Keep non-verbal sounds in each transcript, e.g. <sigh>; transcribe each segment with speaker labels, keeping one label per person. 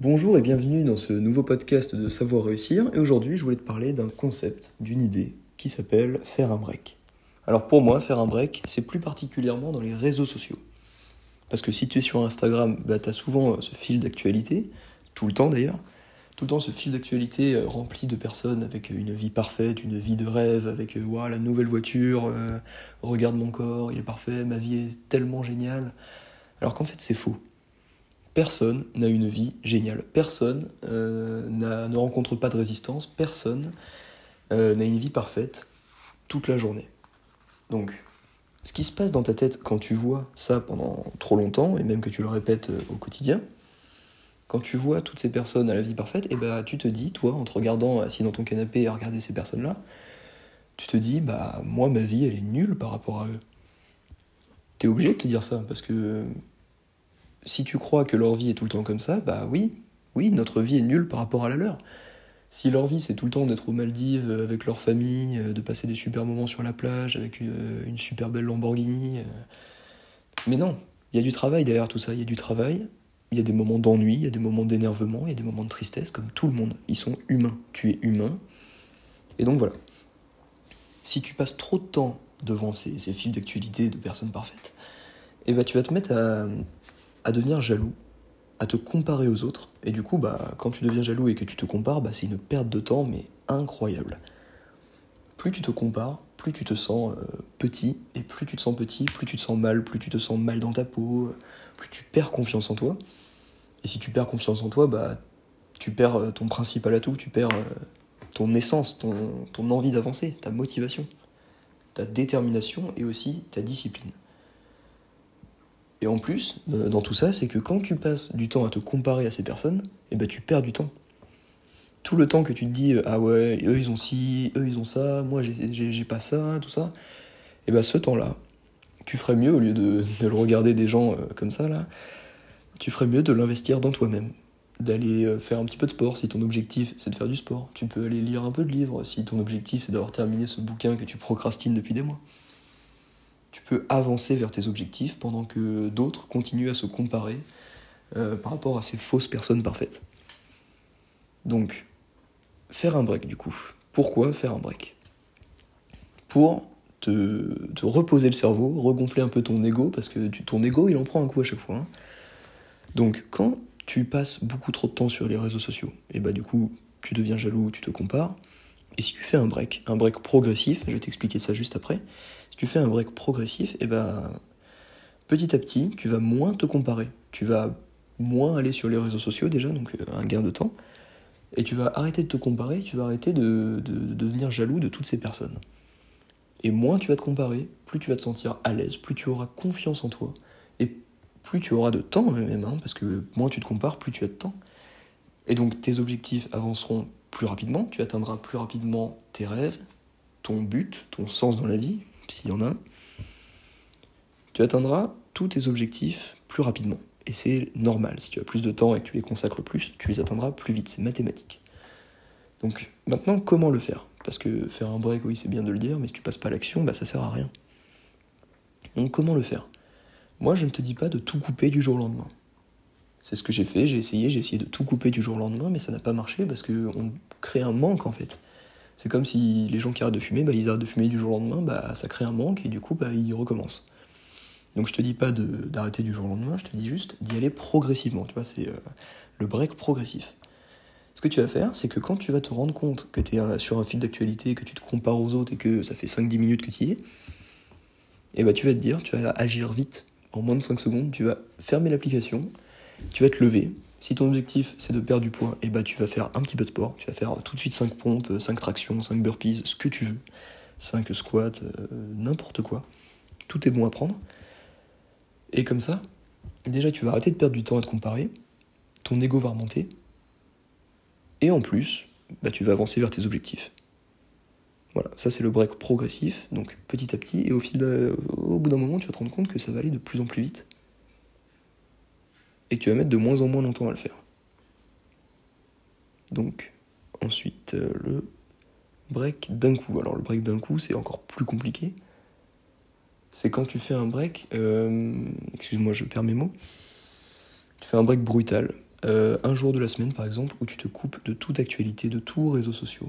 Speaker 1: Bonjour et bienvenue dans ce nouveau podcast de Savoir réussir. Et aujourd'hui, je voulais te parler d'un concept, d'une idée qui s'appelle faire un break. Alors pour moi, faire un break, c'est plus particulièrement dans les réseaux sociaux. Parce que si tu es sur Instagram, bah, tu as souvent euh, ce fil d'actualité, tout le temps d'ailleurs, tout le temps ce fil d'actualité euh, rempli de personnes avec une vie parfaite, une vie de rêve, avec euh, la nouvelle voiture, regarde mon corps, il est parfait, ma vie est tellement géniale. Alors qu'en fait c'est faux. Personne n'a une vie géniale. Personne ne rencontre pas de résistance. Personne n'a une vie parfaite toute la journée. Donc, ce qui se passe dans ta tête quand tu vois ça pendant trop longtemps, et même que tu le répètes euh, au quotidien, quand tu vois toutes ces personnes à la vie parfaite, et eh bah ben, tu te dis, toi, en te regardant assis dans ton canapé à regarder ces personnes-là, tu te dis, bah moi ma vie elle est nulle par rapport à eux. T'es obligé de te dire ça, parce que si tu crois que leur vie est tout le temps comme ça, bah oui, oui, notre vie est nulle par rapport à la leur. Si leur vie c'est tout le temps d'être aux Maldives euh, avec leur famille, euh, de passer des super moments sur la plage avec euh, une, super belle Lamborghini. Mais non, il y a du travail derrière tout ça, il y a du travail, il y a des moments d'ennui, il y a des moments d'énervement, il y a des moments de tristesse, comme tout le monde. Ils sont humains, tu es humain. Et donc voilà. Si tu passes trop de temps devant ces, ces fils d'actualité de personnes parfaites, eh ben, tu vas te mettre à, à devenir jaloux à te comparer aux autres. Et du coup, bah, quand tu deviens jaloux et que tu te compares, bah, c'est une perte de temps, mais incroyable. Plus tu te compares, plus tu te sens euh, petit, et plus tu te sens petit, plus tu te sens mal, plus tu te sens mal dans ta peau, plus tu perds confiance en toi. Et si tu perds confiance en toi, bah, tu perds euh, ton principal atout, tu perds euh, ton essence, ton, ton envie d'avancer, ta motivation, ta détermination et aussi ta discipline. Et en plus, euh, dans tout ça, c'est que quand tu passes du temps à te comparer à ces personnes, eh ben tu perds du temps. Tout le temps que tu te dis, euh, ah ouais, eux ils ont ci, eux ils ont ça, moi j'ai pas ça, tout ça, eh ben ce temps-là, tu ferais mieux, au lieu de, le regarder des gens euh, comme ça, là, tu ferais mieux de l'investir dans toi-même. D'aller faire un petit peu de sport si ton objectif c'est de faire du sport. Tu peux aller lire un peu de livres si ton objectif c'est d'avoir terminé ce bouquin que tu procrastines depuis des mois tu peux avancer vers tes objectifs pendant que d'autres continuent à se comparer euh, par rapport à ces fausses personnes parfaites. Donc, faire un break du coup. Pourquoi faire un break? Pour te, reposer le cerveau, regonfler un peu ton ego, parce que ton ego il en prend un coup à chaque fois. Hein. Donc, quand tu passes beaucoup trop de temps sur les réseaux sociaux, et bah du coup, tu deviens jaloux, tu te compares, et si tu fais un break, un break progressif, je vais t'expliquer ça juste après, si tu fais un break progressif, et eh ben petit à petit, tu vas moins te comparer. Tu vas moins aller sur les réseaux sociaux déjà, donc euh, un gain de temps. Et tu vas arrêter de te comparer, tu vas arrêter de, devenir jaloux de toutes ces personnes. Et moins tu vas te comparer, plus tu vas te sentir à l'aise, plus tu auras confiance en toi, et plus tu auras de temps même, hein, parce que moins tu te compares, plus tu as de temps. Et donc tes objectifs avanceront plus rapidement, tu atteindras plus rapidement tes rêves, ton but, ton sens dans la vie, s'il y en a. Tu atteindras tous tes objectifs plus rapidement. Et c'est normal, si tu as plus de temps et que tu les consacres plus, tu les atteindras plus vite, c'est mathématique. Donc maintenant, comment le faire? Parce que faire un break, oui, c'est bien de le dire, mais si tu passes pas à l'action, bah ça sert à rien. Donc comment le faire? Moi, je ne te dis pas de tout couper du jour au lendemain. C'est ce que j'ai fait, j'ai essayé, j'ai essayé de tout couper du jour au lendemain, mais ça n'a pas marché parce qu'on crée un manque en fait. C'est comme si les gens qui arrêtent de fumer, bah, ils arrêtent de fumer du jour au lendemain, bah, ça crée un manque et du coup bah, ils recommencent. Donc je te dis pas d'arrêter du jour au lendemain, je te dis juste d'y aller progressivement. Tu vois, c'est euh, le break progressif. Ce que tu vas faire, c'est que quand tu vas te rendre compte que tu es sur un fil d'actualité, que tu te compares aux autres et que ça fait 5-10 minutes que tu y es, et eh bah, tu vas te dire, tu vas agir vite, en moins de 5 secondes, tu vas fermer l'application, tu vas te lever. Si ton objectif c'est de perdre du poids, et eh bah ben, tu vas faire un petit peu de sport. Tu vas faire tout de suite 5 pompes, 5 tractions, 5 burpees, ce que tu veux. 5 squats, euh, n'importe quoi. Tout est bon à prendre. Et comme ça, déjà tu vas arrêter de perdre du temps à te comparer. Ton ego va remonter. Et en plus, bah, tu vas avancer vers tes objectifs. Voilà, ça c'est le break progressif, donc petit à petit, et au, fil au bout d'un moment, tu vas te rendre compte que ça va aller de plus en plus vite et tu vas mettre de moins en moins longtemps à le faire. Donc, ensuite, euh, le break d'un coup. Alors, le break d'un coup, c'est encore plus compliqué. C'est quand tu fais un break, euh, excuse-moi, je perds mes mots. Tu fais un break brutal. euh, un jour de la semaine par exemple où tu te coupes de toute actualité, de tous réseaux sociaux.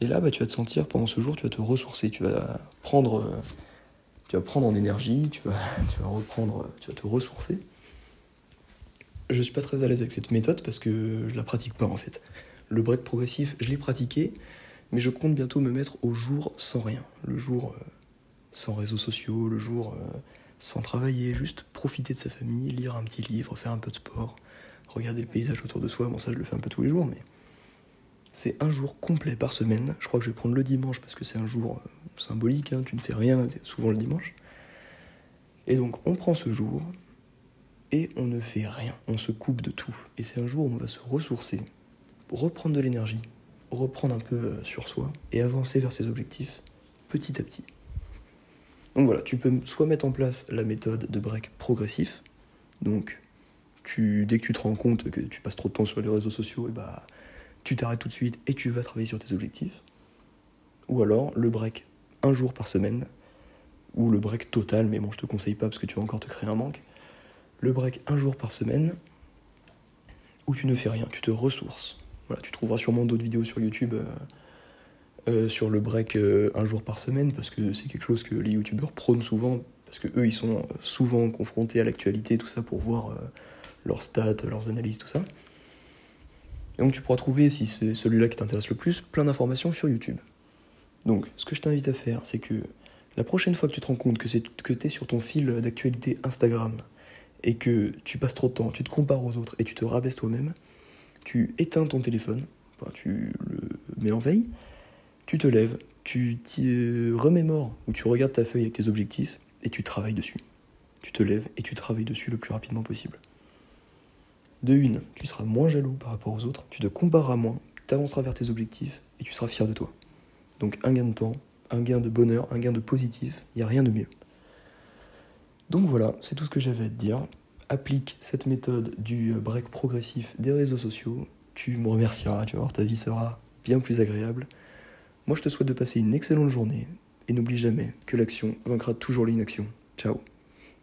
Speaker 1: Et là, bah, tu vas te sentir pendant ce jour, tu vas te ressourcer, tu vas prendre, tu vas prendre en énergie, tu vas, <laughs> tu vas reprendre, tu vas te ressourcer. Je suis pas très à l'aise avec cette méthode parce que je la pratique pas en fait. Le break progressif, je l'ai pratiqué, mais je compte bientôt me mettre au jour sans rien. Le jour euh, sans réseaux sociaux, le jour sans travailler, juste profiter de sa famille, lire un petit livre, faire un peu de sport, regarder le paysage autour de soi. Bon, ça, je le fais un peu tous les jours, mais c'est un jour complet par semaine. Je crois que je vais prendre le dimanche parce que c'est un jour euh, symbolique, hein. tu ne fais rien, souvent le dimanche. Et donc, on prend ce jour et on ne fait rien, on se coupe de tout. Et c'est un jour où on va se ressourcer, reprendre de l'énergie, reprendre un peu euh, sur soi et avancer vers ses objectifs petit à petit. Donc voilà, tu peux soit mettre en place la méthode de break progressif, donc dès que tu te rends compte que tu passes trop de temps sur les réseaux sociaux, et bah, tu t'arrêtes tout de suite et tu vas travailler sur tes objectifs. Ou alors le break un jour par semaine, ou le break total, mais bon, je te conseille pas parce que tu vas encore te créer un manque. Le break un jour par semaine, où tu ne fais rien, tu te ressources. Tu trouveras sûrement d'autres vidéos sur YouTube. Euh, euh, sur le break euh, un jour par semaine, parce que c'est quelque chose que les youtubeurs prônent souvent, parce que eux ils sont souvent confrontés à l'actualité, tout ça, pour voir leurs stats, leurs analyses, tout ça. Et donc tu pourras trouver, si c'est celui-là qui t'intéresse le plus, plein d'informations sur YouTube. Donc ce que je t'invite à faire, c'est que la prochaine fois que tu te rends compte que, que tu es sur ton fil d'actualité Instagram, et que tu passes trop de temps, tu te compares aux autres et tu te rabaisses toi-même, tu éteins ton téléphone, enfin, tu le mets en veille, tu te lèves, tu t'y remémores ou tu regardes ta feuille avec tes objectifs et tu travailles dessus. Tu te lèves et tu travailles dessus le plus rapidement possible. De une, tu seras moins jaloux par rapport aux autres, tu te compareras moins, tu avanceras vers tes objectifs et tu seras fier de toi. Donc un gain de temps, un gain de bonheur, un gain de positif, il n'y a rien de mieux. Donc voilà, c'est tout ce que j'avais à te dire. Applique cette méthode du break progressif des réseaux sociaux. Tu me remercieras, tu vas voir, ta vie sera bien plus agréable. Moi, je te souhaite de passer une excellente journée et n'oublie jamais que l'action vaincra toujours l'inaction. Ciao